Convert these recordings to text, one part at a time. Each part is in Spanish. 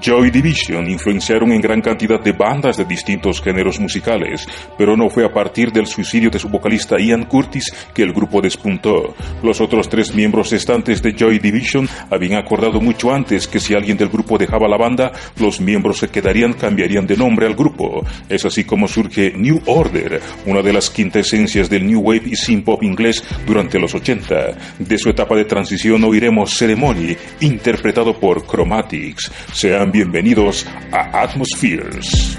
Joy Division influenciaron en gran cantidad de bandas de distintos géneros musicales, pero no fue a partir del suicidio de su vocalista Ian Curtis que el grupo despuntó. Los otros tres miembros restantes de Joy Division habían acordado mucho antes que si alguien del grupo dejaba la banda, los miembros se quedarían, cambiarían de nombre al grupo. Es así como surge New Order, una de las quintesencias del New Wave y Synth Pop inglés durante los 80. De su etapa de transición oiremos Ceremony, interpretado por Chromatics. Bienvenidos a Atmospheres.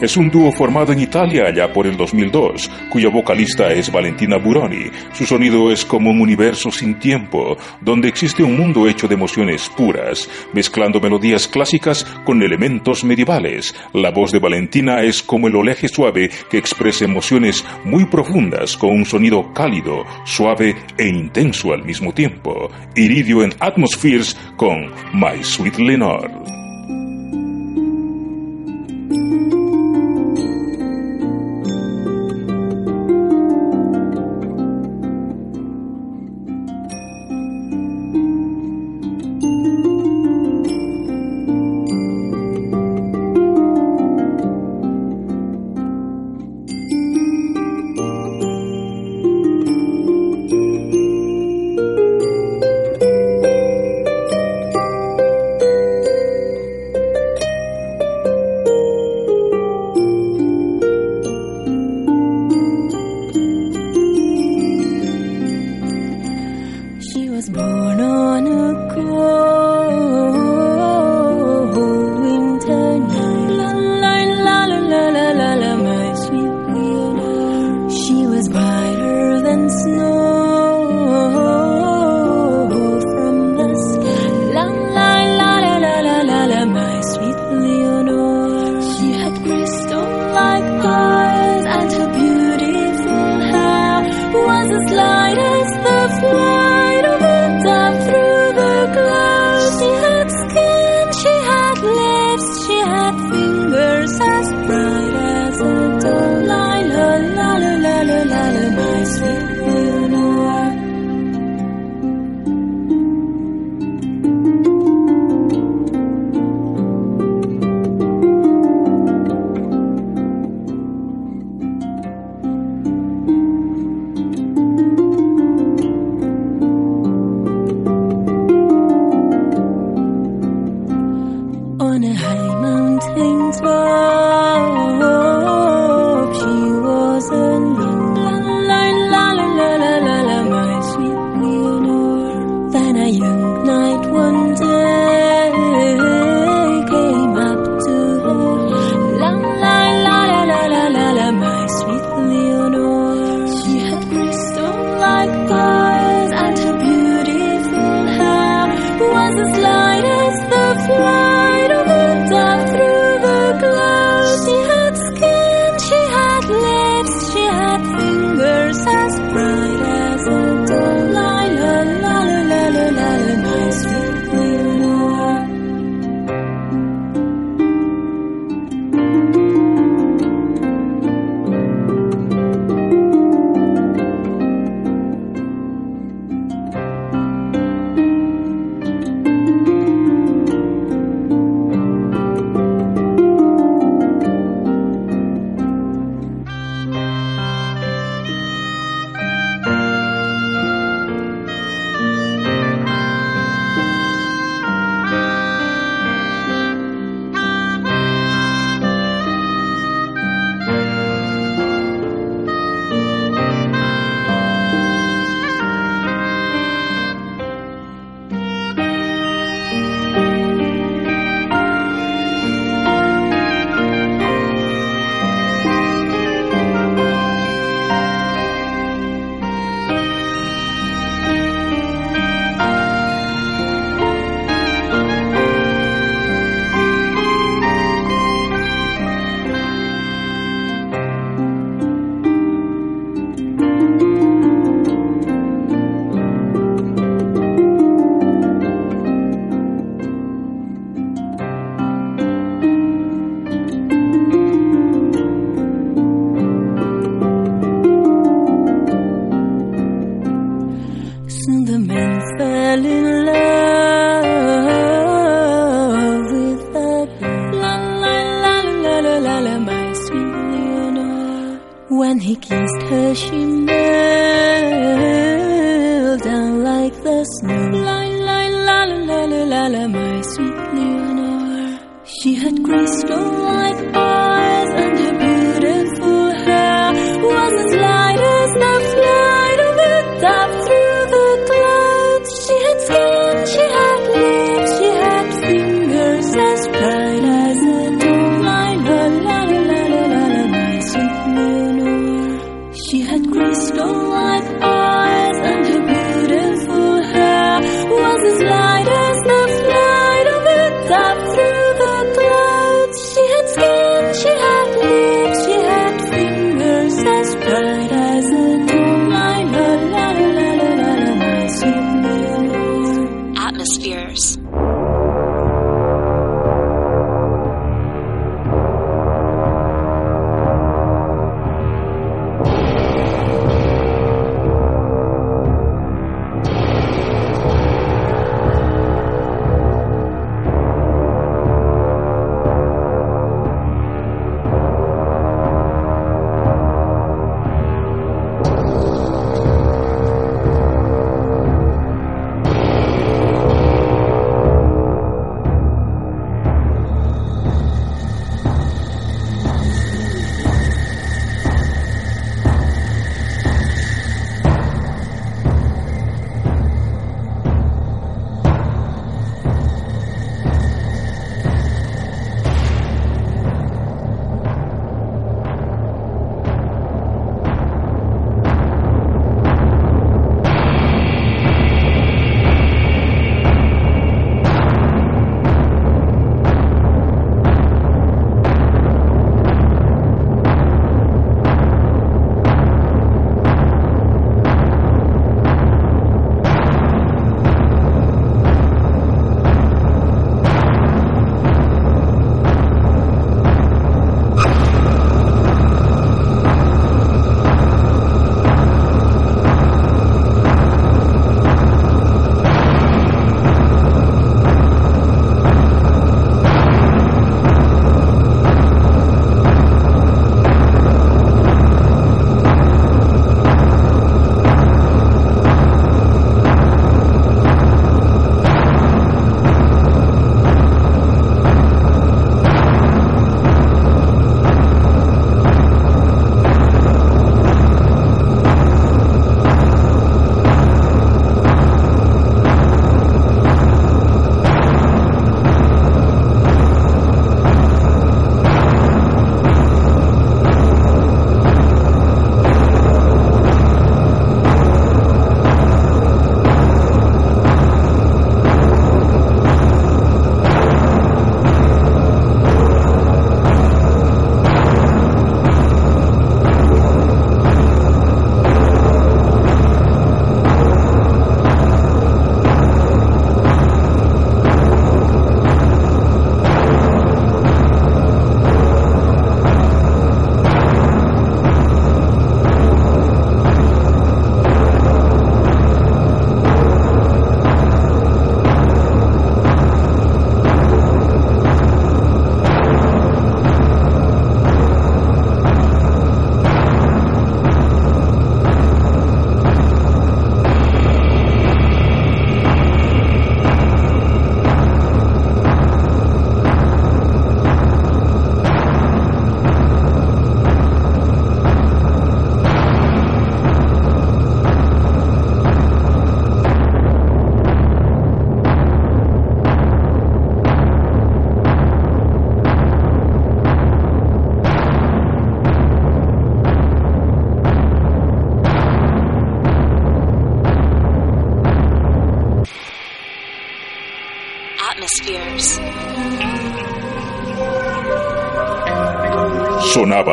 Es un dúo formado en Italia allá por el 2002, cuya vocalista es Valentina Buroni. Su sonido es como un universo sin tiempo, donde existe un mundo hecho de emociones puras, mezclando melodías clásicas con elementos medievales. La voz de Valentina es como el oleaje suave que expresa emociones muy profundas con un sonido cálido, suave e intenso al mismo tiempo. Iridio en Atmospheres con My Sweet Lenore.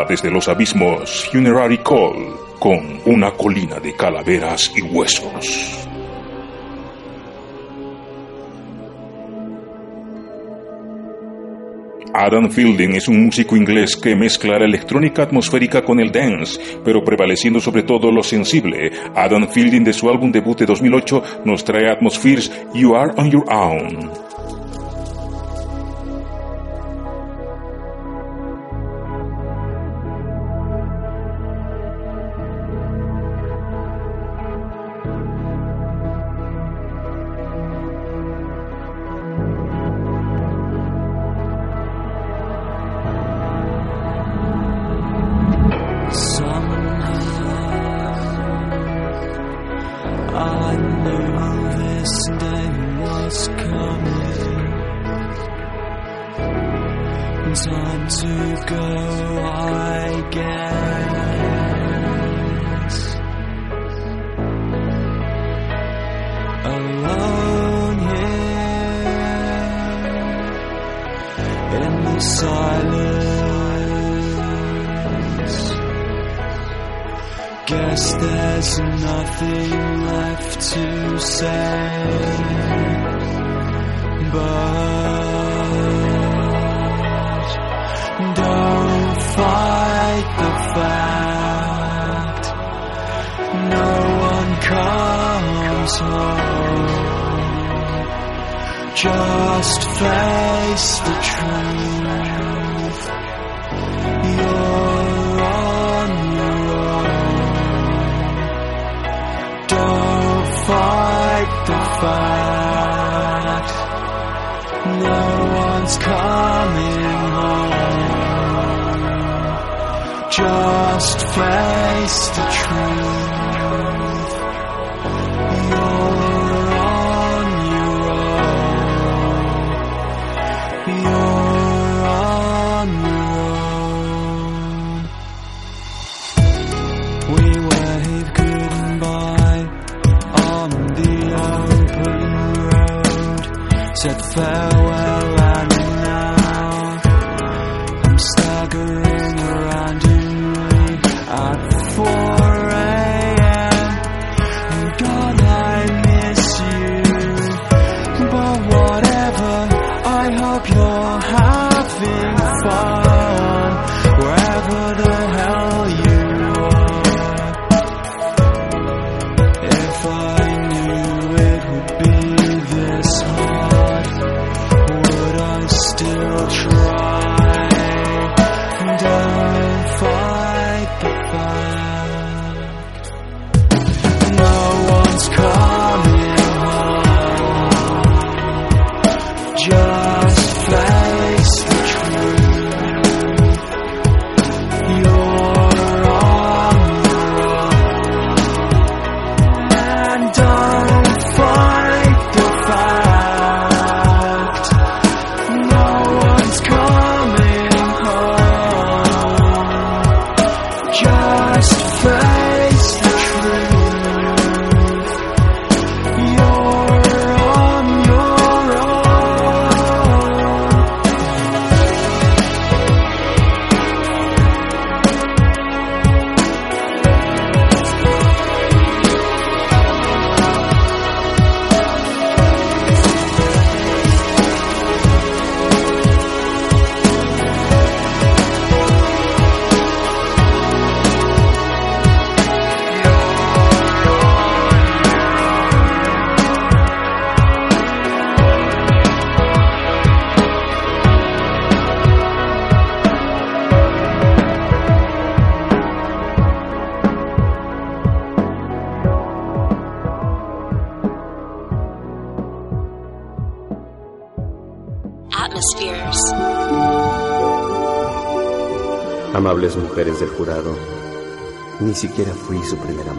Desde los abismos Funerary Call con una colina de calaveras y huesos. Adam Fielding es un músico inglés que mezcla la electrónica atmosférica con el dance, pero prevaleciendo sobre todo lo sensible. Adam Fielding de su álbum debut de 2008 nos trae Atmospheres You Are On Your Own. Don't fight the fight. No one's coming home. Just face the truth. mujeres del jurado. Ni siquiera fui su primer amor.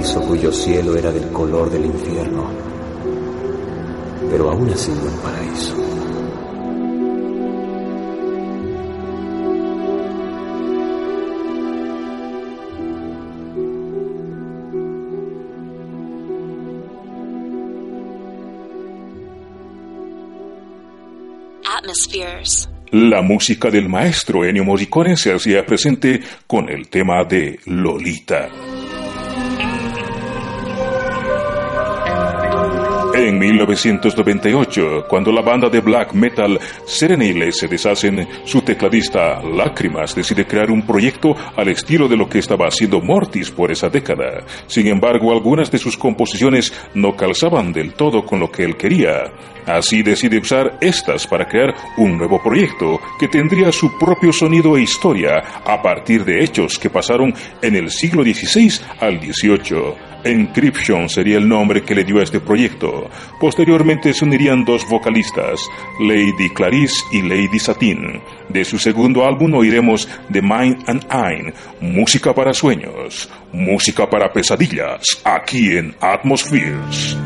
Paraíso cuyo cielo era del color del infierno, pero aún así un paraíso. Atmospheres. La música del maestro Ennio Morricone se hacía presente con el tema de Lolita. En 1998, cuando la banda de black metal Serenile se deshacen, su tecladista Lágrimas decide crear un proyecto al estilo de lo que estaba haciendo Mortis por esa década. Sin embargo, algunas de sus composiciones no calzaban del todo con lo que él quería. Así decide usar estas para crear un nuevo proyecto que tendría su propio sonido e historia a partir de hechos que pasaron en el siglo XVI al XVIII. Encryption sería el nombre que le dio a este proyecto. Posteriormente se unirían dos vocalistas, Lady Clarice y Lady Satin. De su segundo álbum oiremos The Mind and Ein, música para sueños, música para pesadillas, aquí en Atmospheres.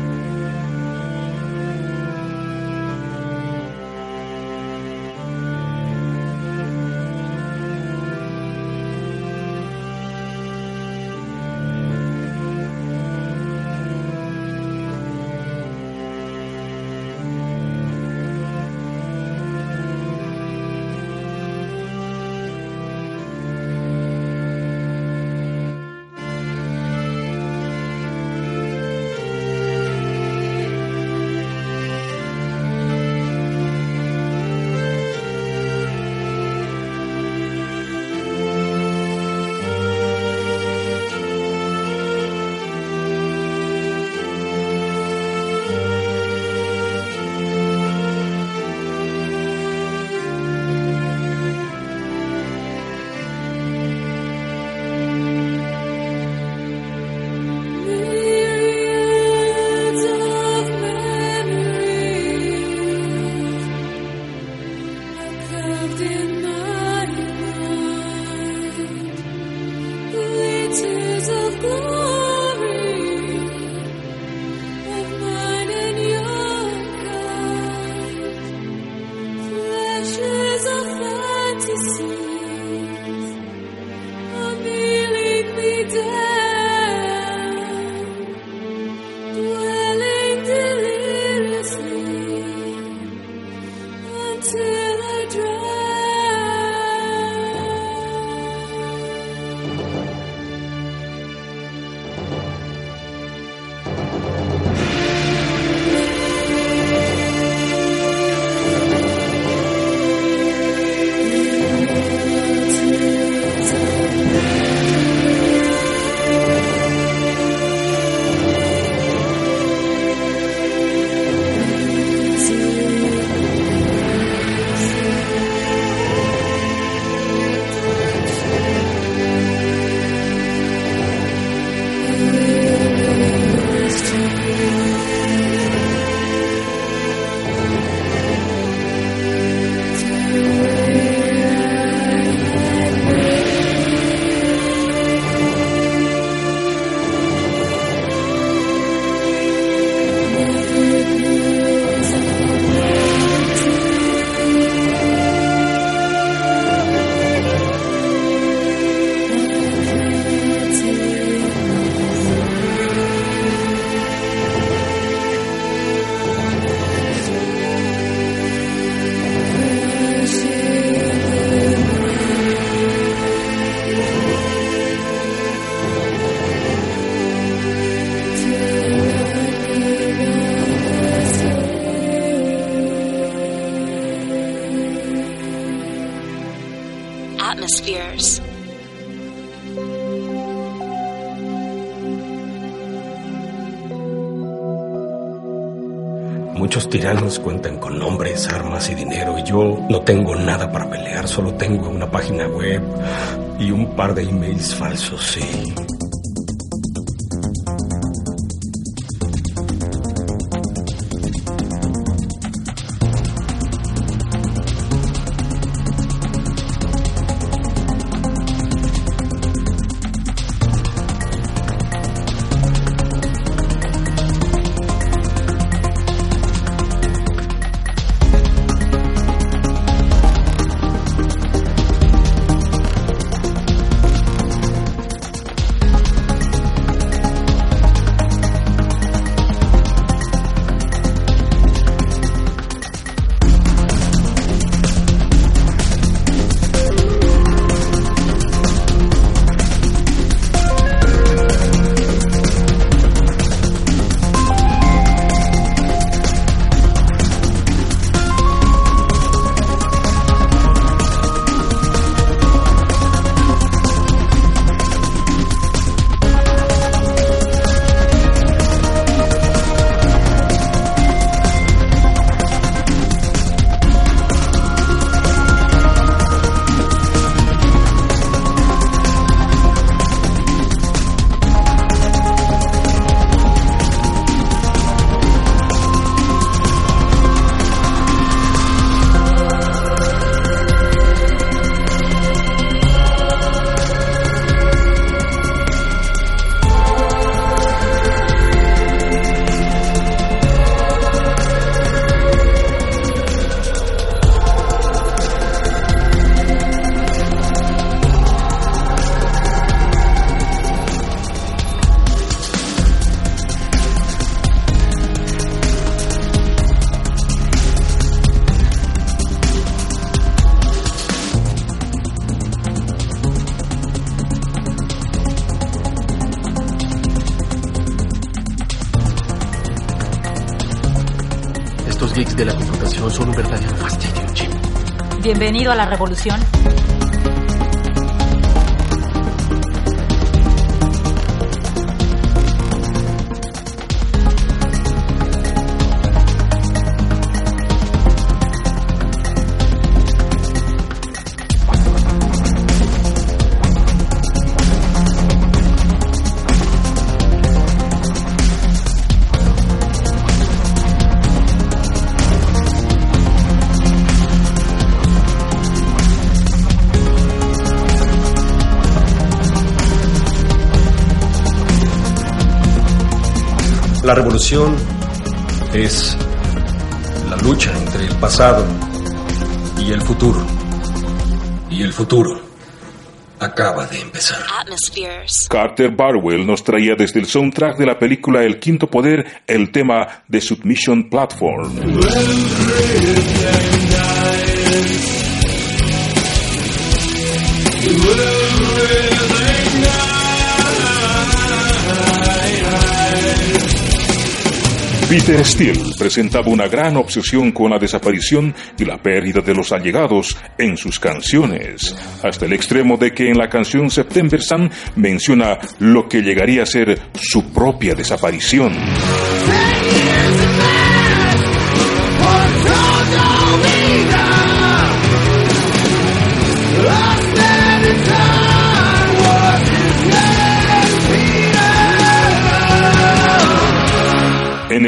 Tiranos cuentan con nombres, armas y dinero y yo no tengo nada para pelear, solo tengo una página web y un par de emails falsos, sí. Bienvenido a la revolución. La revolución es la lucha entre el pasado y el futuro. Y el futuro acaba de empezar. Atmospheres. Carter Barwell nos traía desde el soundtrack de la película El Quinto Poder el tema de Submission Platform. Peter Steele presentaba una gran obsesión con la desaparición y la pérdida de los allegados en sus canciones, hasta el extremo de que en la canción September Sun menciona lo que llegaría a ser su propia desaparición.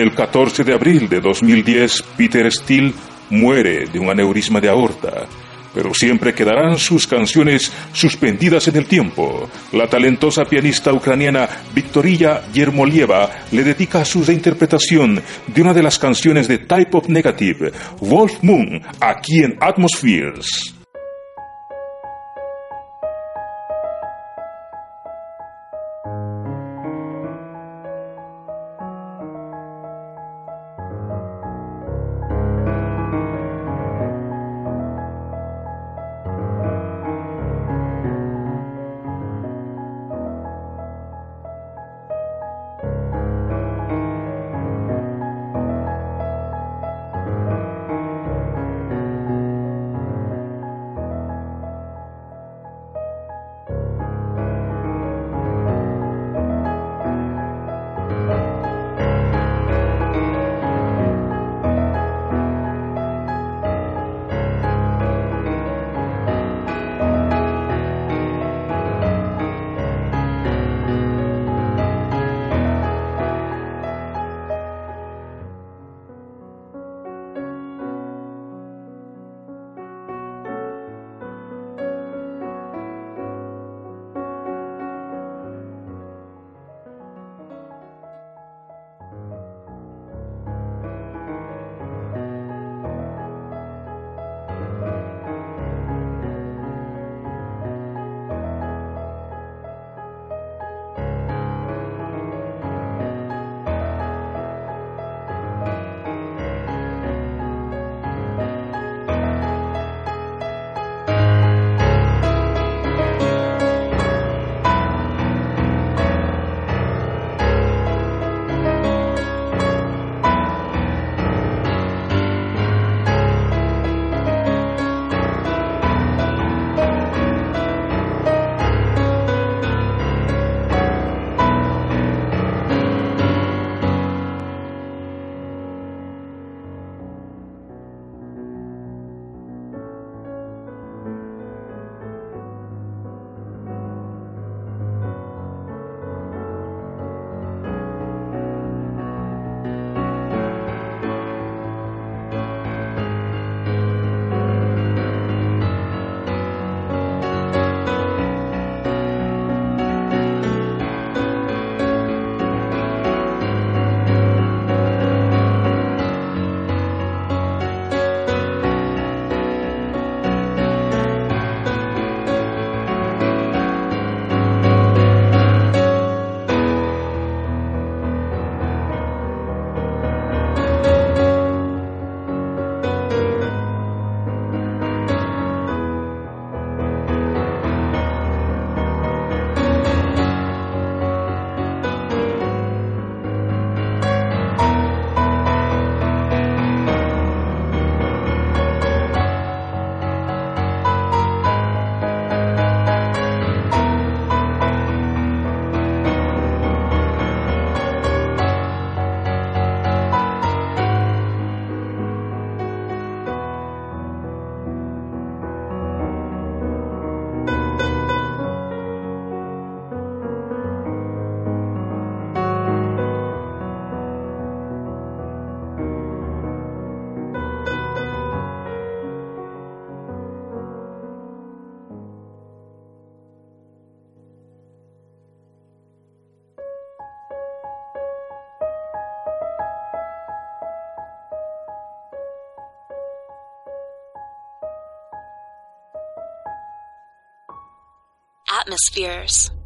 El 14 de abril de 2010, Peter Steele muere de un aneurisma de aorta, pero siempre quedarán sus canciones suspendidas en el tiempo. La talentosa pianista ucraniana Victoria Yermolieva le dedica su reinterpretación de una de las canciones de Type of Negative, Wolf Moon, aquí en Atmospheres. Atmospheres.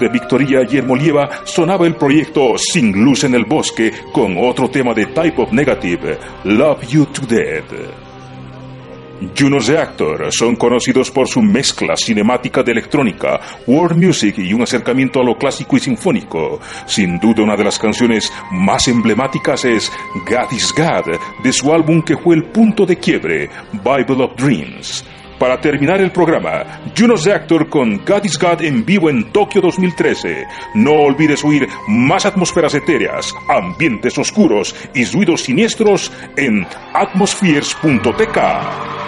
De Victoria y sonaba el proyecto Sin Luz en el Bosque con otro tema de Type of Negative, Love You to Dead. Junos Reactor son conocidos por su mezcla cinemática de electrónica, world music y un acercamiento a lo clásico y sinfónico. Sin duda una de las canciones más emblemáticas es God is God, de su álbum que fue el punto de quiebre, Bible of Dreams. Para terminar el programa, Junos Reactor con God is God en vivo en Tokio 2013. No olvides oír más atmósferas etéreas, ambientes oscuros y ruidos siniestros en atmospheres.tk.